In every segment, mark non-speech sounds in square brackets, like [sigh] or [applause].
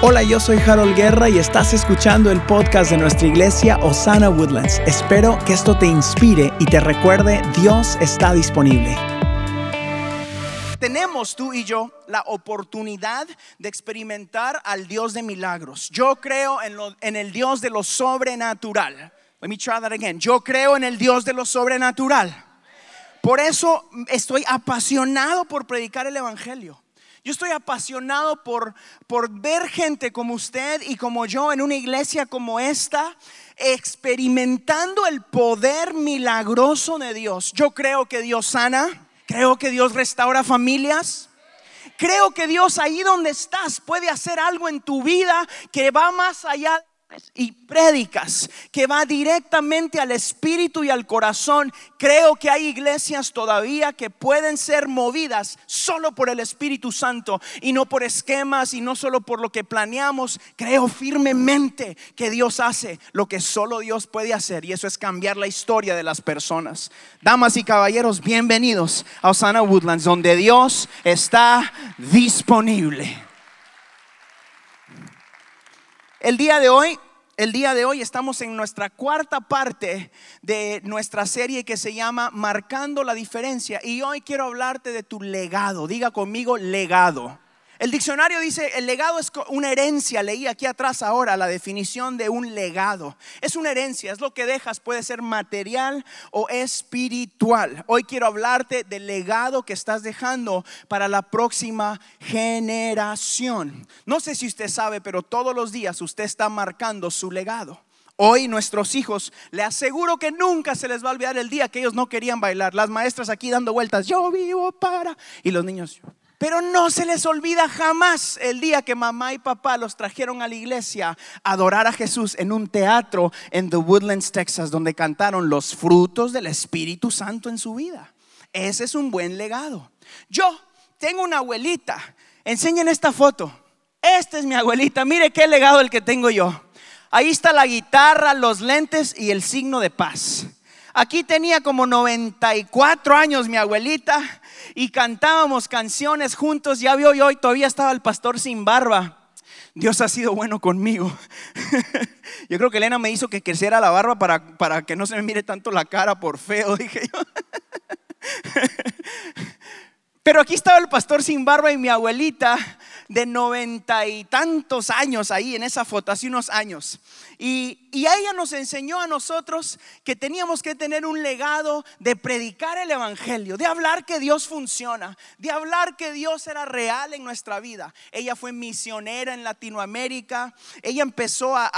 Hola, yo soy Harold Guerra y estás escuchando el podcast de nuestra iglesia Osana Woodlands. Espero que esto te inspire y te recuerde, Dios está disponible. Tenemos tú y yo la oportunidad de experimentar al Dios de milagros. Yo creo en, en el Dios de lo sobrenatural. Let me try that again. Yo creo en el Dios de lo sobrenatural. Por eso estoy apasionado por predicar el Evangelio. Yo estoy apasionado por, por ver gente como usted y como yo en una iglesia como esta, experimentando el poder milagroso de Dios. Yo creo que Dios sana, creo que Dios restaura familias, creo que Dios ahí donde estás puede hacer algo en tu vida que va más allá y prédicas que va directamente al espíritu y al corazón. Creo que hay iglesias todavía que pueden ser movidas solo por el Espíritu Santo y no por esquemas y no solo por lo que planeamos. Creo firmemente que Dios hace lo que solo Dios puede hacer y eso es cambiar la historia de las personas. Damas y caballeros, bienvenidos a Osana Woodlands donde Dios está disponible. El día de hoy, el día de hoy estamos en nuestra cuarta parte de nuestra serie que se llama Marcando la diferencia y hoy quiero hablarte de tu legado. Diga conmigo legado. El diccionario dice, el legado es una herencia. Leí aquí atrás ahora la definición de un legado. Es una herencia, es lo que dejas, puede ser material o espiritual. Hoy quiero hablarte del legado que estás dejando para la próxima generación. No sé si usted sabe, pero todos los días usted está marcando su legado. Hoy nuestros hijos, le aseguro que nunca se les va a olvidar el día que ellos no querían bailar. Las maestras aquí dando vueltas, yo vivo para... Y los niños, pero no se les olvida jamás el día que mamá y papá los trajeron a la iglesia a adorar a Jesús en un teatro en The Woodlands, Texas, donde cantaron los frutos del Espíritu Santo en su vida. Ese es un buen legado. Yo tengo una abuelita. Enseñen esta foto. Esta es mi abuelita. Mire qué legado el que tengo yo. Ahí está la guitarra, los lentes y el signo de paz. Aquí tenía como 94 años mi abuelita y cantábamos canciones juntos. Ya vio, hoy todavía estaba el pastor sin barba. Dios ha sido bueno conmigo. [laughs] Yo creo que Elena me hizo que creciera la barba para, para que no se me mire tanto la cara por feo, [laughs] dije yo. Pero aquí estaba el pastor sin barba y mi abuelita de noventa y tantos años ahí en esa foto, hace unos años. Y, y ella nos enseñó a nosotros que teníamos que tener un legado de predicar el Evangelio, de hablar que Dios funciona, de hablar que Dios era real en nuestra vida. Ella fue misionera en Latinoamérica, ella empezó a,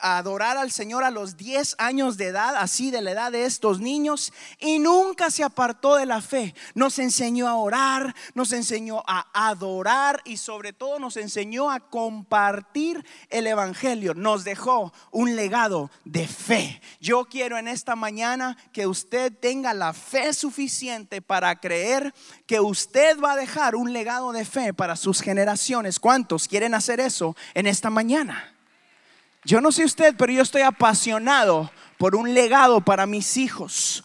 adorar al Señor a los 10 años de edad, así de la edad de estos niños, y nunca se apartó de la fe. Nos enseñó a orar, nos enseñó a adorar y sobre todo nos enseñó a compartir el Evangelio. Nos dejó un legado de fe. Yo quiero en esta mañana que usted tenga la fe suficiente para creer que usted va a dejar un legado de fe para sus generaciones. ¿Cuántos quieren hacer eso en esta mañana? Yo no sé usted, pero yo estoy apasionado por un legado para mis hijos.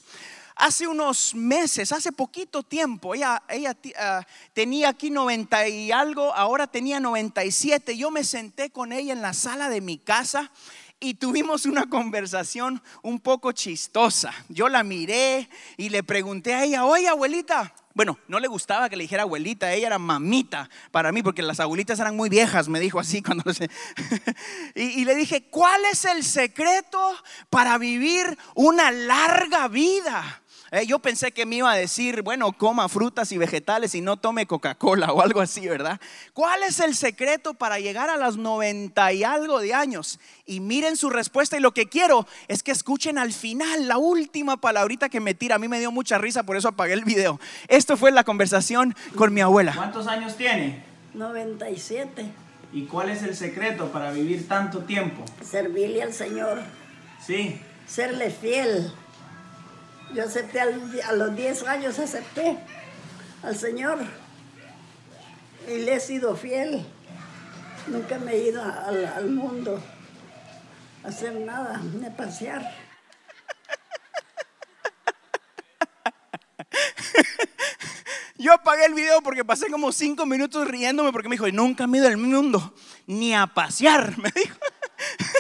Hace unos meses, hace poquito tiempo, ella, ah, tenía aquí 90 y algo, ahora tenía 97. Yo me senté con ella en la sala de mi casa y tuvimos una conversación un poco chistosa. Yo la miré y le pregunté a ella, oye abuelita, bueno, no le gustaba que le dijera abuelita, ella era mamita para mí, porque las abuelitas eran muy viejas, me dijo así [laughs] cuando se... [laughs] y, y le dije, ¿cuál es el secreto para vivir una larga vida? Eh, yo pensé que me iba a decir, bueno, coma frutas y vegetales y no tome Coca-Cola o algo así, ¿verdad? ¿Cuál es el secreto para llegar a las 90 y algo de años? Y miren su respuesta y lo que quiero es que escuchen al final la última palabrita que me tira. A mí me dio mucha risa, por eso apagué el video. Esto fue la conversación con mi abuela. ¿Cuántos años tiene? 97. ¿Y cuál es el secreto para vivir tanto tiempo? Servirle al Señor, Sí. serle fiel. Yo acepté a los 10 años, acepté al Señor y le he sido fiel. Nunca me he ido al, al mundo a hacer nada, ni a pasear. Yo apagué el video porque pasé como cinco minutos riéndome porque me dijo, nunca me he ido al mundo, ni a pasear, [laughs] me dijo.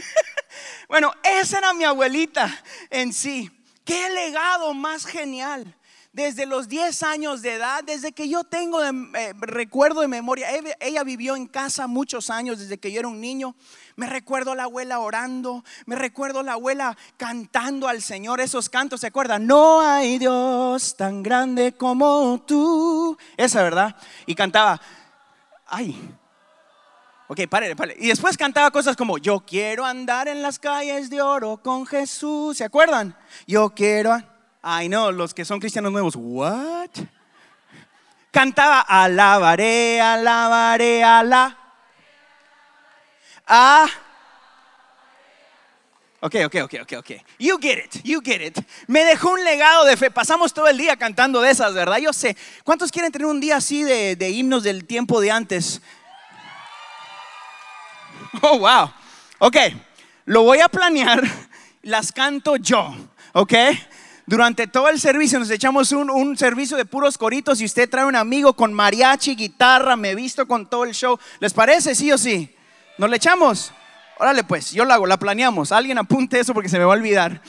[laughs] bueno, esa era mi abuelita en sí. Qué legado más genial desde los 10 años de edad, desde que yo tengo eh, recuerdo de memoria, ella, vivió en casa muchos años desde que yo era un niño. Me recuerdo a la abuela orando, me recuerdo a la abuela cantando al Señor esos cantos, ¿se acuerdan? No hay Dios tan grande como tú. Esa, ¿verdad? Y cantaba, ay, Ok, pare, pare. Y después cantaba cosas como, yo quiero andar en las calles de oro con Jesús. ¿Se acuerdan? Yo quiero... Ay, no, los que son cristianos nuevos, ¿what? Cantaba, alabaré, alabaré, ala. Ah. Ok, ok, ok, ok, ok. You get it, you get it. Me dejó un legado de fe. Pasamos todo el día cantando de esas, ¿verdad? Yo sé. ¿Cuántos quieren tener un día así de, de himnos del tiempo de antes? [laughs] Oh, wow. Ok, lo voy a planear. [laughs] Las canto yo, ¿ok? Durante todo el servicio nos echamos un, servicio de puros coritos y usted trae un amigo con mariachi, guitarra, me visto con todo el show. ¿Les parece, sí o sí? ¿Nos le echamos? Órale pues, yo lo hago, la planeamos. Alguien apunte eso porque se me va a olvidar.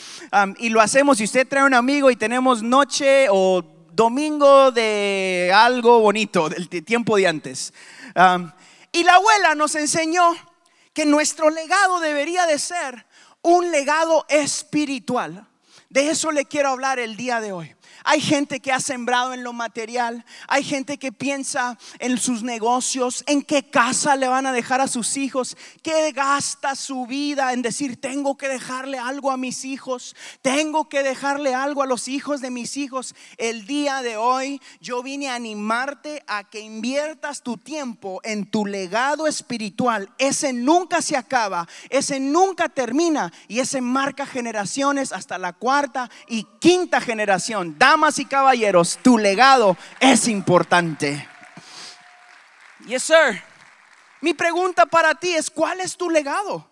y lo hacemos. Si usted trae un amigo y tenemos noche o domingo de algo bonito, del tiempo de antes. y la abuela nos enseñó que nuestro legado debería de ser un legado espiritual. De eso le quiero hablar el día de hoy. Hay gente que ha sembrado en lo material, hay gente que piensa en sus negocios, en qué casa le van a dejar a sus hijos, que gasta su vida en decir, tengo que dejarle algo a mis hijos, tengo que dejarle algo a los hijos de mis hijos. El día de hoy yo vine a animarte a que inviertas tu tiempo en tu legado espiritual. Ese nunca se acaba, ese nunca termina y ese marca generaciones hasta la cuarta y quinta generación damas y caballeros, tu legado es importante. Yes, sir. Mi pregunta para ti es, ¿cuál es tu legado?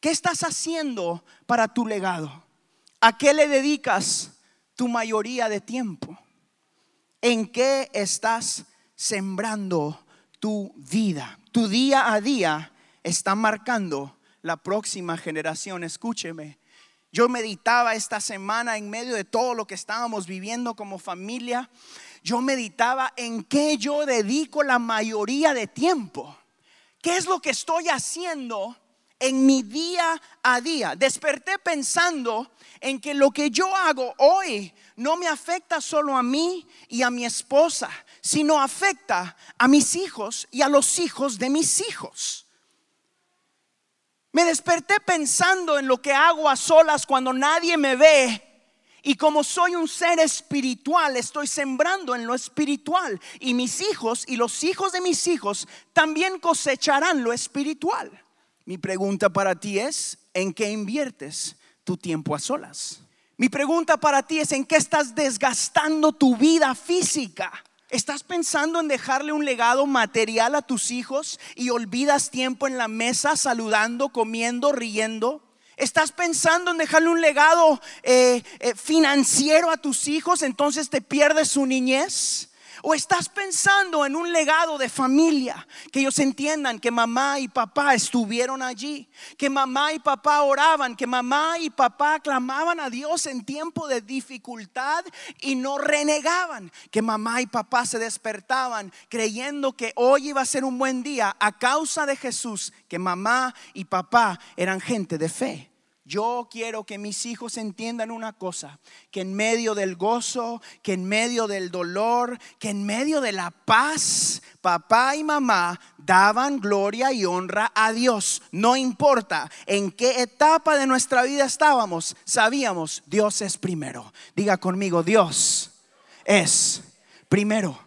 ¿Qué estás haciendo para tu legado? ¿A qué le dedicas tu mayoría de tiempo? ¿En qué estás sembrando tu vida? Tu día a día está marcando la próxima generación. Escúcheme, yo meditaba esta semana en medio de todo lo que estábamos viviendo como familia. Yo meditaba en qué yo dedico la mayoría de tiempo. ¿Qué es lo que estoy haciendo en mi día a día? Desperté pensando en que lo que yo hago hoy no me afecta solo a mí y a mi esposa, sino afecta a mis hijos y a los hijos de mis hijos. Me desperté pensando en lo que hago a solas cuando nadie me ve. Y como soy un ser espiritual, estoy sembrando en lo espiritual. Y mis hijos y los hijos de mis hijos también cosecharán lo espiritual. Mi pregunta para ti es, ¿en qué inviertes tu tiempo a solas? Mi pregunta para ti es, ¿en qué estás desgastando tu vida física? ¿Estás pensando en dejarle un legado material a tus hijos y olvidas tiempo en la mesa saludando, comiendo, riendo? ¿Estás pensando en dejarle un legado eh, eh, financiero a tus hijos, entonces te pierdes su niñez? ¿O estás pensando en un legado de familia? Que ellos entiendan que mamá y papá estuvieron allí, que mamá y papá oraban, que mamá y papá clamaban a Dios en tiempo de dificultad y no renegaban, que mamá y papá se despertaban creyendo que hoy iba a ser un buen día a causa de Jesús, que mamá y papá eran gente de fe. Yo quiero que mis hijos entiendan una cosa, que en medio del gozo, que en medio del dolor, que en medio de la paz, papá y mamá daban gloria y honra a Dios. No importa en qué etapa de nuestra vida estábamos, sabíamos, Dios es primero. Diga conmigo, Dios es primero.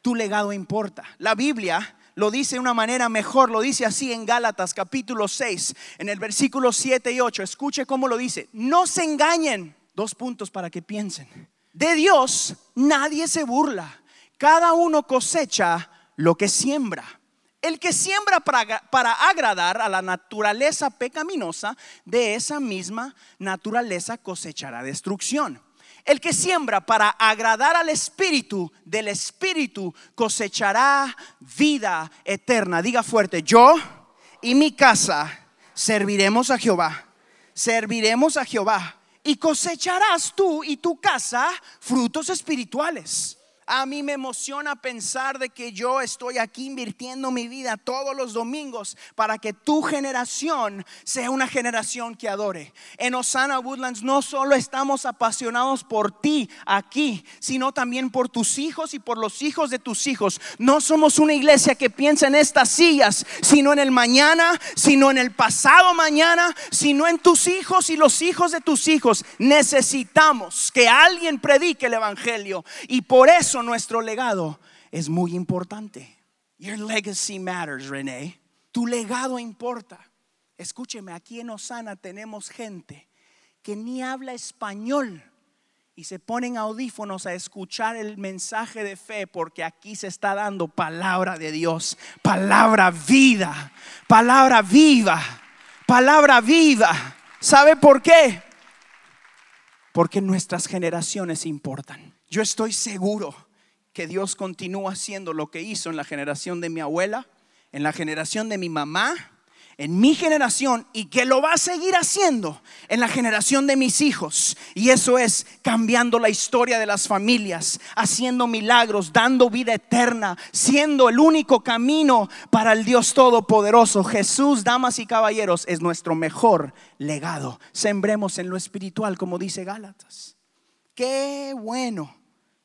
Tu legado importa. La Biblia lo dice de una manera mejor, lo dice así en Gálatas capítulo 6, en el versículo 7 y 8. Escuche cómo lo dice. No se engañen. Dos puntos para que piensen. De Dios nadie se burla. Cada uno cosecha lo que siembra. El que siembra para, para, agradar a la naturaleza pecaminosa, de esa misma naturaleza cosechará destrucción. El que siembra para agradar al Espíritu, del Espíritu cosechará vida eterna. Diga fuerte, yo y mi casa serviremos a Jehová. Serviremos a Jehová. Y cosecharás tú y tu casa frutos espirituales. A mí me emociona pensar de que yo estoy aquí invirtiendo mi vida todos los domingos para que tu generación sea una generación que adore. En Osana Woodlands no solo estamos apasionados por ti aquí, sino también por tus hijos y por los hijos de tus hijos. No somos una iglesia que piensa en estas sillas, sino en el mañana, sino en el pasado mañana, sino en tus hijos y los hijos de tus hijos. Necesitamos que alguien predique el Evangelio y por eso nuestro legado es muy importante. Your legacy matters, René. Tu legado importa. Escúcheme, aquí en Osana tenemos gente que ni habla español y se ponen audífonos a escuchar el mensaje de fe porque aquí se está dando palabra de Dios, palabra vida, palabra viva, palabra viva. ¿Sabe por qué? Porque nuestras generaciones importan. Yo estoy seguro que Dios continúa haciendo lo que hizo en la generación de mi abuela, en la generación de mi mamá, en mi generación y que lo va a seguir haciendo en la generación de mis hijos. Y eso es cambiando la historia de las familias, haciendo milagros, dando vida eterna, siendo el único camino para el Dios Todopoderoso. Jesús, damas y caballeros, es nuestro mejor legado. Sembremos en lo espiritual, como dice Gálatas. Qué bueno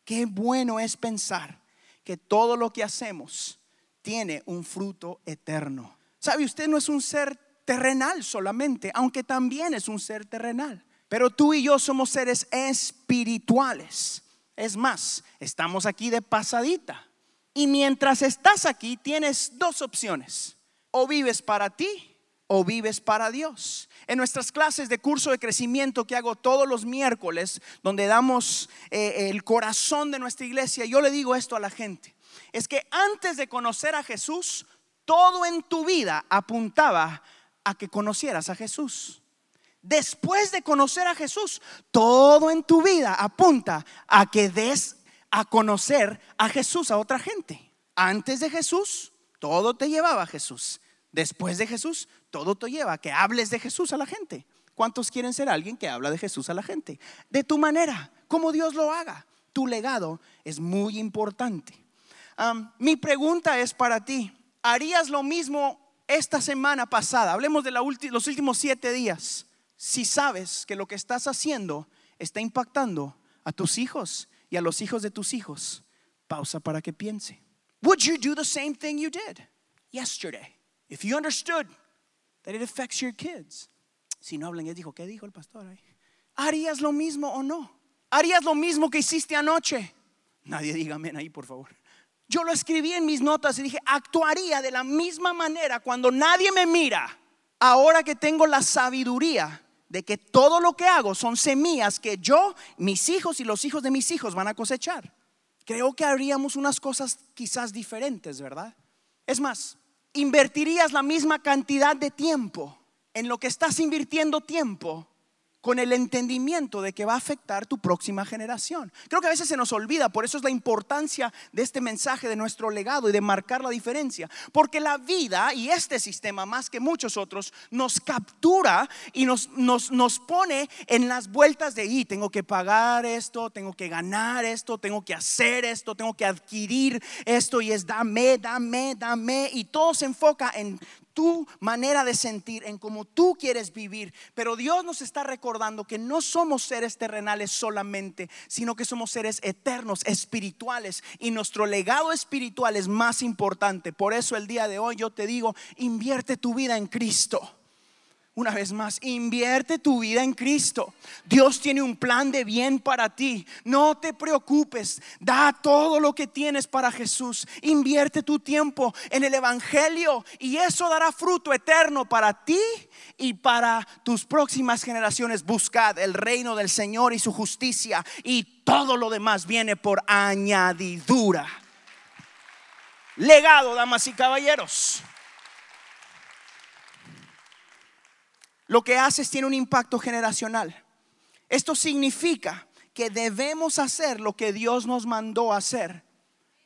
Qué bueno es pensar que todo lo que hacemos tiene un fruto eterno. ¿Sabe? Usted no es un ser terrenal solamente, aunque también es un ser terrenal. Pero tú y yo somos seres espirituales. Es más, estamos aquí de pasadita. Y mientras estás aquí tienes dos opciones. O vives para ti o vives para Dios. En nuestras clases de curso de crecimiento que hago todos los miércoles, donde damos eh, el corazón de nuestra iglesia, yo le digo esto a la gente. Es que antes de conocer a Jesús, todo en tu vida apuntaba a que conocieras a Jesús. Después de conocer a Jesús, todo en tu vida apunta a que des a conocer a Jesús a otra gente. Antes de Jesús, todo te llevaba a Jesús. Después de Jesús, todo te lleva a que hables de Jesús a la gente. ¿Cuántos quieren ser alguien que habla de Jesús a la gente? De tu manera, como Dios lo haga. Tu legado es muy importante. mi pregunta es para ti, ¿harías lo mismo esta semana pasada? Hablemos de los últimos siete días. Si sabes que lo que estás haciendo está impactando a tus hijos y a los hijos de tus hijos, pausa para que piense. Would you do the same thing you did yesterday? If you understood that it affects your kids. Si no hablan, él dijo, ¿qué dijo el pastor ahí? ¿Harías lo mismo o no? ¿Harías lo mismo que hiciste anoche? Nadie diga amén ahí, por favor. Yo lo escribí en mis notas y dije, actuaría de la misma manera cuando nadie me mira. Ahora que tengo la sabiduría de que todo lo que hago son semillas que yo, mis hijos y los hijos de mis hijos van a cosechar. Creo que haríamos unas cosas quizás diferentes, ¿verdad? Es más, invertirías la misma cantidad de tiempo en lo que estás invirtiendo tiempo con el entendimiento de que va a afectar tu próxima generación. Creo que a veces se nos olvida, por eso es la importancia de este mensaje de nuestro legado y de marcar la diferencia, porque la vida y este sistema, más que muchos otros, nos captura y nos, nos, nos pone en las vueltas de, y tengo que pagar esto, tengo que ganar esto, tengo que hacer esto, tengo que adquirir esto y es dame, dame, dame, y todo se enfoca en tu manera de sentir, en cómo tú quieres vivir. Pero Dios nos está recordando que no somos seres terrenales solamente, sino que somos seres eternos, espirituales. Y nuestro legado espiritual es más importante. Por eso el día de hoy yo te digo, invierte tu vida en Cristo. Una vez más, invierte tu vida en Cristo. Dios tiene un plan de bien para ti. No te preocupes. Da todo lo que tienes para Jesús. Invierte tu tiempo en el Evangelio y eso dará fruto eterno para ti y para tus próximas generaciones. Buscad el reino del Señor y su justicia y todo lo demás viene por añadidura. Legado, damas y caballeros. Lo que haces tiene un impacto generacional. Esto significa que debemos hacer lo que Dios nos mandó hacer.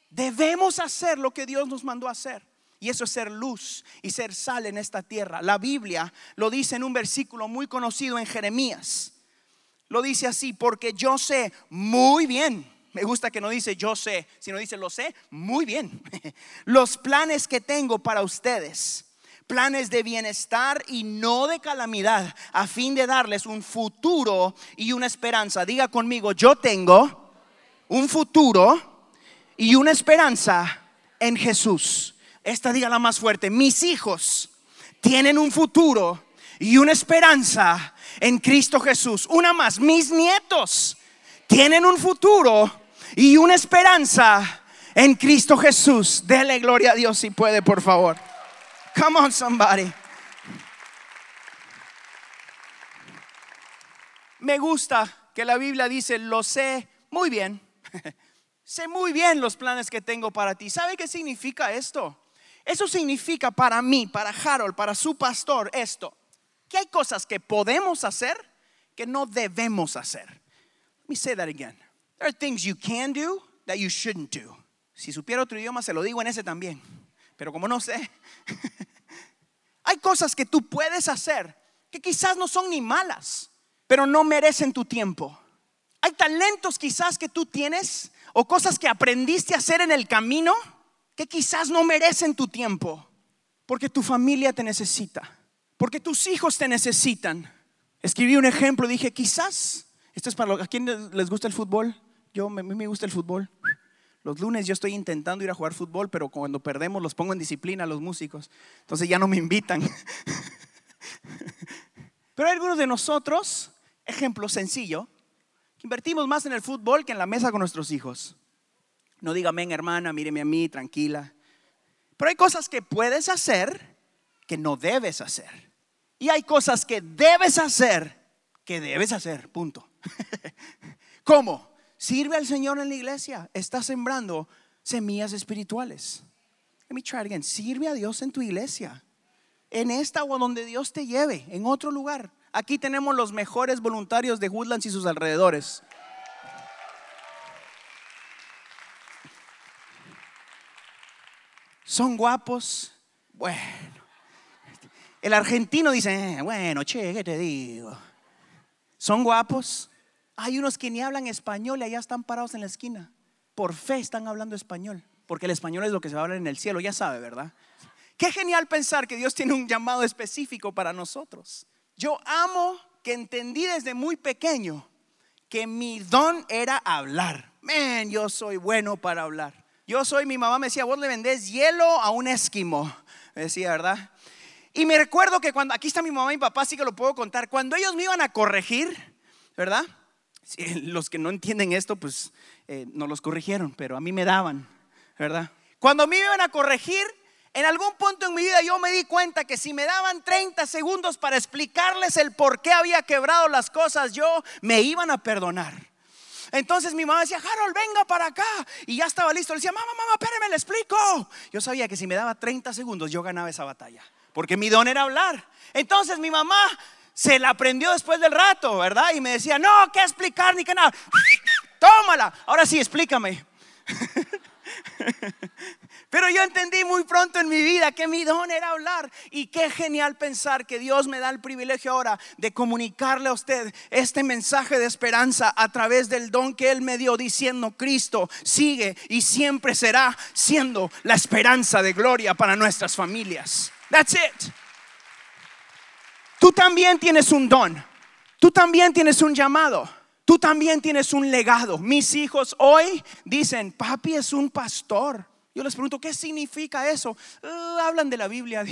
Debemos hacer lo que Dios nos mandó hacer. Y eso es ser luz y ser sal en esta tierra. La Biblia lo dice en un versículo muy conocido en Jeremías. Lo dice así, porque yo sé muy bien. Me gusta que no dice yo sé, sino dice lo sé muy bien. [laughs] Los planes que tengo para ustedes. Planes de bienestar y no de calamidad, a fin de darles un futuro y una esperanza. Diga conmigo, yo tengo un futuro y una esperanza en Jesús. Esta diga la más fuerte, mis hijos tienen un futuro y una esperanza en Cristo Jesús. Una más, mis nietos tienen un futuro y una esperanza en Cristo Jesús. Dele gloria a Dios si puede, por favor. Come on, somebody. Me gusta que la Biblia dice, lo sé muy bien. [laughs] sé muy bien los planes que tengo para ti. ¿Sabe qué significa esto? Eso significa para mí, para Harold, para su pastor, esto, que hay cosas que podemos hacer que no debemos hacer. Let me say that again. There are things you can do that you shouldn't do. Si supiera otro idioma, se lo digo en ese también. Pero como no sé, [laughs] hay cosas que tú puedes hacer que quizás no son ni malas, pero no merecen tu tiempo. Hay talentos quizás que tú tienes o cosas que aprendiste a hacer en el camino que quizás no merecen tu tiempo, porque tu familia te necesita, porque tus hijos te necesitan. Escribí un ejemplo, dije, quizás, esto es para los, ¿a quién les gusta el fútbol? Yo, a mí me gusta el fútbol. Los lunes yo estoy intentando ir a jugar fútbol, pero cuando perdemos los pongo en disciplina a los músicos. Entonces ya no me invitan. [laughs] Pero hay algunos de nosotros, ejemplo sencillo, que invertimos más en el fútbol que en la mesa con nuestros hijos. No diga amén, hermana, míreme a mí, tranquila. Pero hay cosas que puedes hacer que no debes hacer. Y hay cosas que debes hacer que debes hacer, punto. [laughs] ¿Cómo? Sirve al Señor en la iglesia. Está sembrando semillas espirituales. Let me try it again. Sirve a Dios en tu iglesia. En esta o donde Dios te lleve, en otro lugar. Aquí tenemos los mejores voluntarios de Woodlands y sus alrededores. son guapos. Bueno, el argentino dice, eh, bueno, che, ¿qué te digo? Son guapos. Hay unos que ni hablan español y allá están parados en la esquina. Por fe están hablando español, porque el español es lo que se va a hablar en el cielo, ya sabe, ¿verdad? Qué genial pensar que Dios tiene un llamado específico para nosotros. Yo amo que entendí desde muy pequeño que mi don era hablar. Men, yo soy bueno para hablar. Yo soy, mi mamá me decía, vos le vendés hielo a un esquimo. Me decía, ¿verdad? Y me recuerdo que cuando, aquí está mi mamá y mi papá, sí que lo puedo contar, cuando ellos me iban a corregir, ¿verdad? [laughs] los que no entienden esto, pues eh, no los corrigieron, pero a mí me daban, ¿verdad? Cuando me iban a corregir, en algún punto en mi vida yo me di cuenta que si me daban 30 segundos para explicarles el por qué había quebrado las cosas, yo me iban a perdonar. Entonces mi mamá decía, Harold, venga para acá. Y ya estaba listo. Le decía, mamá, mamá, espérame, le explico. Yo sabía que si me daba 30 segundos, yo ganaba esa batalla. Porque mi don era hablar. Entonces mi mamá se la aprendió después del rato, ¿verdad? Y me decía, no, ¿qué explicar ni qué nada? [laughs] Tómala. Ahora sí, explícame. [laughs] Pero yo entendí muy pronto en mi vida que mi don era hablar. Y qué genial pensar que Dios me da el privilegio ahora de comunicarle a usted este mensaje de esperanza a través del don que Él me dio diciendo, Cristo sigue y siempre será siendo la esperanza de gloria para nuestras familias. That's it. Tú también tienes un don. Tú también tienes un llamado. Tú también tienes un legado. Mis hijos hoy dicen, papi es un pastor. Yo les pregunto, ¿qué significa eso? Uh, hablan de la Biblia.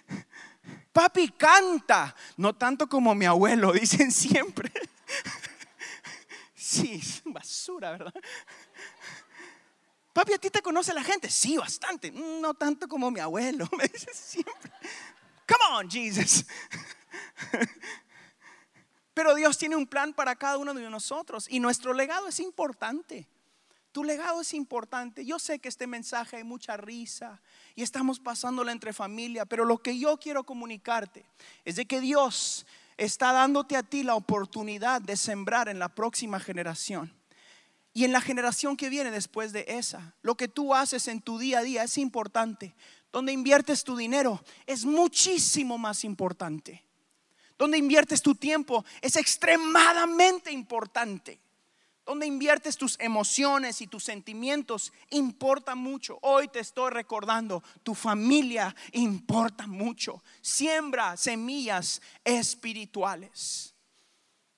[laughs] Papi canta, no tanto como mi abuelo, [laughs] dicen siempre. Sí, basura, ¿verdad? Papi, ¿a ti te conoce la gente? Sí, bastante. No tanto como mi abuelo, [laughs] me dice siempre. Come on, Jesus. [laughs] Pero Dios tiene un plan para cada uno de nosotros y nuestro legado es importante. Tu legado es importante. Yo sé que este mensaje hay mucha risa y estamos pasándola entre familia, pero lo que yo quiero comunicarte es de que Dios está dándote a ti la oportunidad de sembrar en la próxima generación. Y en la generación que viene después de esa, lo que tú haces en tu día a día es importante. Donde inviertes tu dinero es muchísimo más importante. Donde inviertes tu tiempo es extremadamente importante. Donde inviertes tus emociones y tus sentimientos importa mucho. Hoy te estoy recordando, tu familia importa mucho. Siembra semillas espirituales.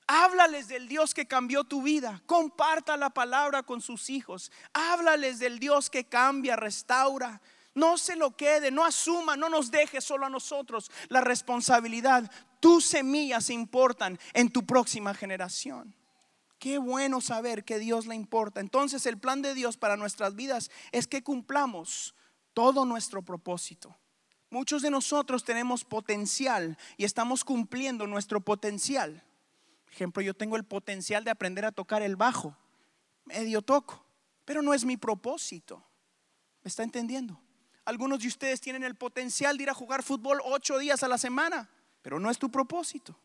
Háblales del Dios que cambió tu vida. Comparta la palabra con sus hijos. Háblales del Dios que cambia, restaura. No se lo quede, no asuma, no nos deje solo a nosotros la responsabilidad. Tus semillas importan en tu próxima generación. Qué bueno saber que Dios le importa. Entonces el plan de Dios para nuestras vidas es que cumplamos todo nuestro propósito. Muchos de nosotros tenemos potencial y estamos cumpliendo nuestro potencial. Ejemplo, yo tengo el potencial de aprender a tocar el bajo. Medio toco, pero no es mi propósito. ¿Me está entendiendo? Algunos de ustedes tienen el potencial de ir a jugar fútbol ocho días a la semana, pero no es tu propósito.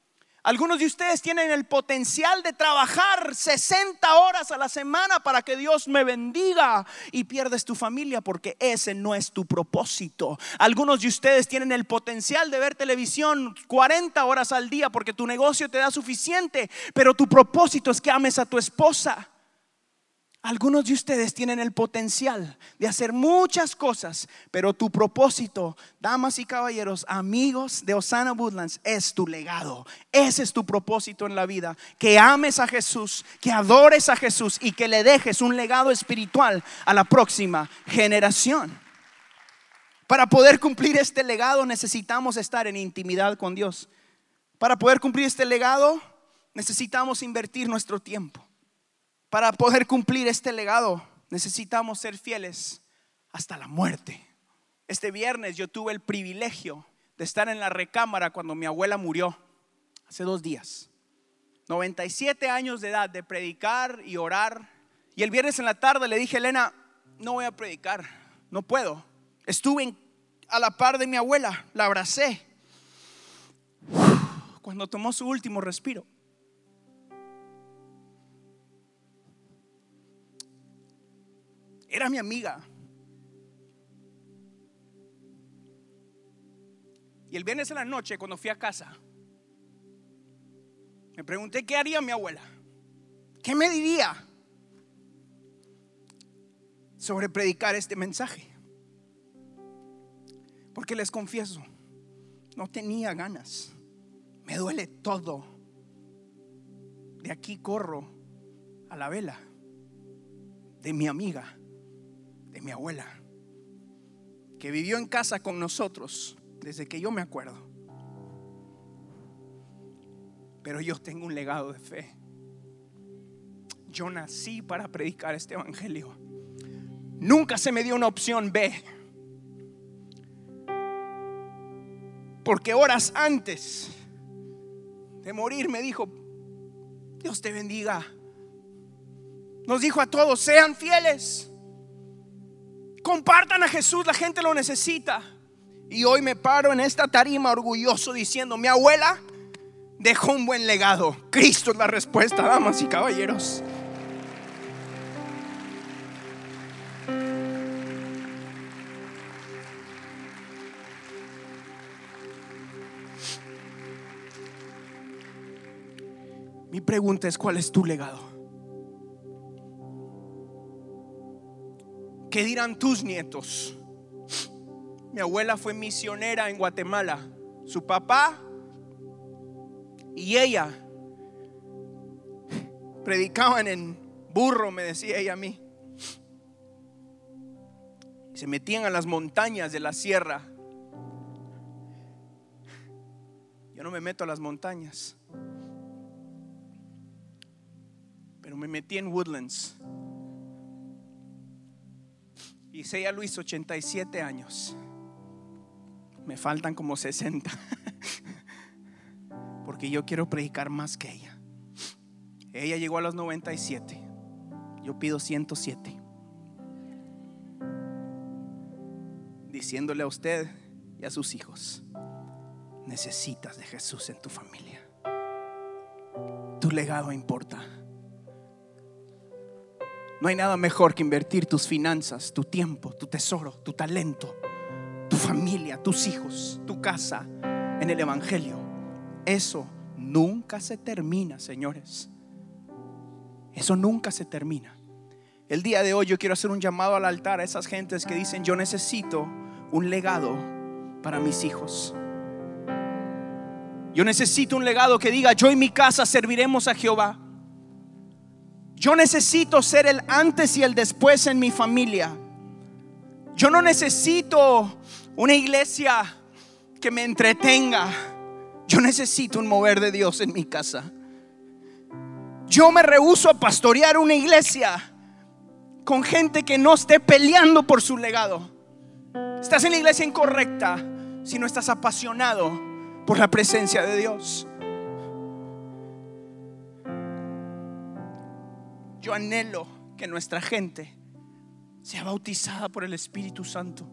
Algunos de ustedes tienen el potencial de trabajar 60 horas a la semana para que Dios me bendiga y pierdes tu familia porque ese no es tu propósito. Algunos de ustedes tienen el potencial de ver televisión 40 horas al día porque tu negocio te da suficiente, pero tu propósito es que ames a tu esposa. Algunos de ustedes tienen el potencial de hacer muchas cosas, pero tu propósito, damas y caballeros, amigos de Osana Woodlands, es tu legado. Ese es tu propósito en la vida, que ames a Jesús, que adores a Jesús y que le dejes un legado espiritual a la próxima generación. Para poder cumplir este legado necesitamos estar en intimidad con Dios. Para poder cumplir este legado necesitamos invertir nuestro tiempo. Para poder cumplir este legado necesitamos ser fieles hasta la muerte. Este viernes yo tuve el privilegio de estar en la recámara cuando mi abuela murió, hace dos días. 97 años de edad de predicar y orar. Y el viernes en la tarde le dije, Elena, no voy a predicar, no puedo. Estuve a la par de mi abuela, la abracé. Cuando tomó su último respiro. Era mi amiga. Y el viernes en la noche, cuando fui a casa, me pregunté qué haría mi abuela. ¿Qué me diría sobre predicar este mensaje? Porque les confieso, no tenía ganas. Me duele todo. De aquí corro a la vela de mi amiga mi abuela, que vivió en casa con nosotros desde que yo me acuerdo. Pero yo tengo un legado de fe. Yo nací para predicar este evangelio. Nunca se me dio una opción B. Porque horas antes de morir me dijo, Dios te bendiga. Nos dijo a todos, sean fieles. Compartan a Jesús, la gente lo necesita. Y hoy me paro en esta tarima orgulloso diciendo, mi abuela dejó un buen legado. Cristo es la respuesta, damas y caballeros. Mi pregunta es, ¿cuál es tu legado? ¿Qué dirán tus nietos? Mi abuela fue misionera en Guatemala. Su papá y ella predicaban en burro, me decía ella a mí. Se metían a las montañas de la sierra. Yo no me meto a las montañas. Pero me metí en Woodlands Isaiah Luis, 87 años. Me faltan como 60. [laughs] Porque yo quiero predicar más que ella. Ella llegó a los 97. Yo pido 107. Diciéndole a usted y a sus hijos, necesitas de Jesús en tu familia. tu legado importa. No hay nada mejor que invertir tus finanzas, tu tiempo, tu tesoro, tu talento, tu familia, tus hijos, tu casa en el Evangelio. Eso nunca se termina, señores. Eso nunca se termina. El día de hoy yo quiero hacer un llamado al altar a esas gentes que dicen, yo necesito un legado para mis hijos. Yo necesito un legado que diga, yo y mi casa serviremos a Jehová. Yo necesito ser el antes y el después en mi familia. Yo no necesito una iglesia que me entretenga. Yo necesito un mover de Dios en mi casa. Yo me rehuso a pastorear una iglesia con gente que no esté peleando por su legado. Estás en la iglesia incorrecta si no estás apasionado por la presencia de Dios. Yo anhelo que nuestra gente sea bautizada por el Espíritu Santo.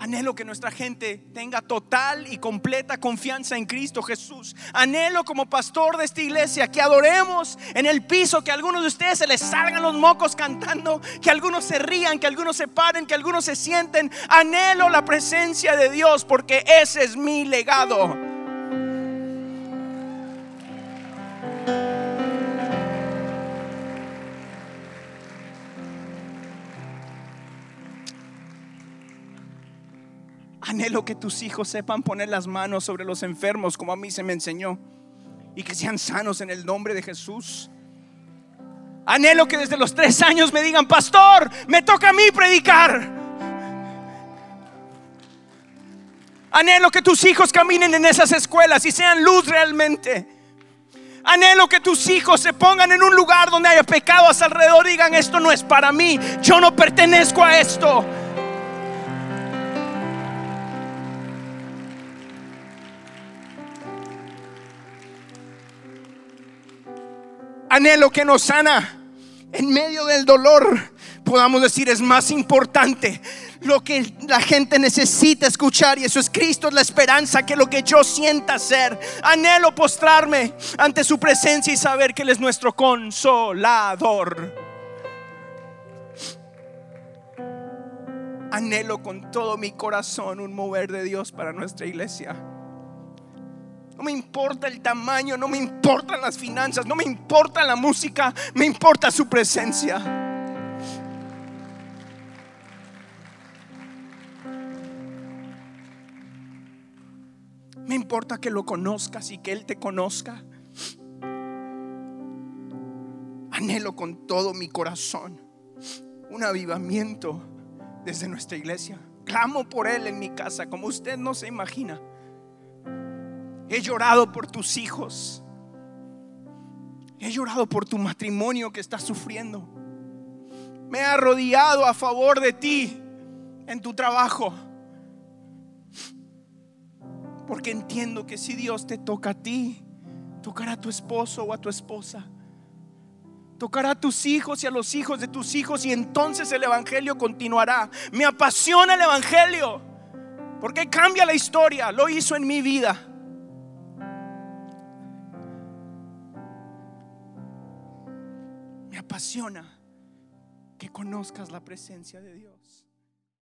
Anhelo que nuestra gente tenga total y completa confianza en Cristo Jesús. Anhelo como pastor de esta iglesia que adoremos en el piso, que algunos de ustedes se les salgan los mocos cantando, que algunos se rían, que algunos se paren, que algunos se sienten. Anhelo la presencia de Dios porque ese es mi legado. Anhelo que tus hijos sepan poner las manos sobre los enfermos como a mí se me enseñó y que sean sanos en el nombre de Jesús. Anhelo que desde los tres años me digan, pastor, me toca a mí predicar. Anhelo que tus hijos caminen en esas escuelas y sean luz realmente. Anhelo que tus hijos se pongan en un lugar donde haya pecado a su alrededor y digan, esto no es para mí, yo no pertenezco a esto. Anhelo que nos sana en medio del dolor, podamos decir es más importante lo que la gente necesita escuchar y eso es Cristo, es la esperanza que lo que yo sienta ser. Anhelo postrarme ante su presencia y saber que Él es nuestro consolador. Anhelo con todo mi corazón un mover de Dios para nuestra iglesia. No me importa el tamaño, no me importan las finanzas, no me importa la música, me importa su presencia. Me importa que lo conozcas y que Él te conozca. Anhelo con todo mi corazón un avivamiento desde nuestra iglesia. Clamo por Él en mi casa, como usted no se imagina. He llorado por tus hijos. He llorado por tu matrimonio que estás sufriendo. Me he arrodillado a favor de ti en tu trabajo. Porque entiendo que si Dios te toca a ti, tocará a tu esposo o a tu esposa. Tocará a tus hijos y a los hijos de tus hijos y entonces el Evangelio continuará. Me apasiona el Evangelio porque cambia la historia. Lo hizo en mi vida. Apasiona que conozcas la presencia de Dios.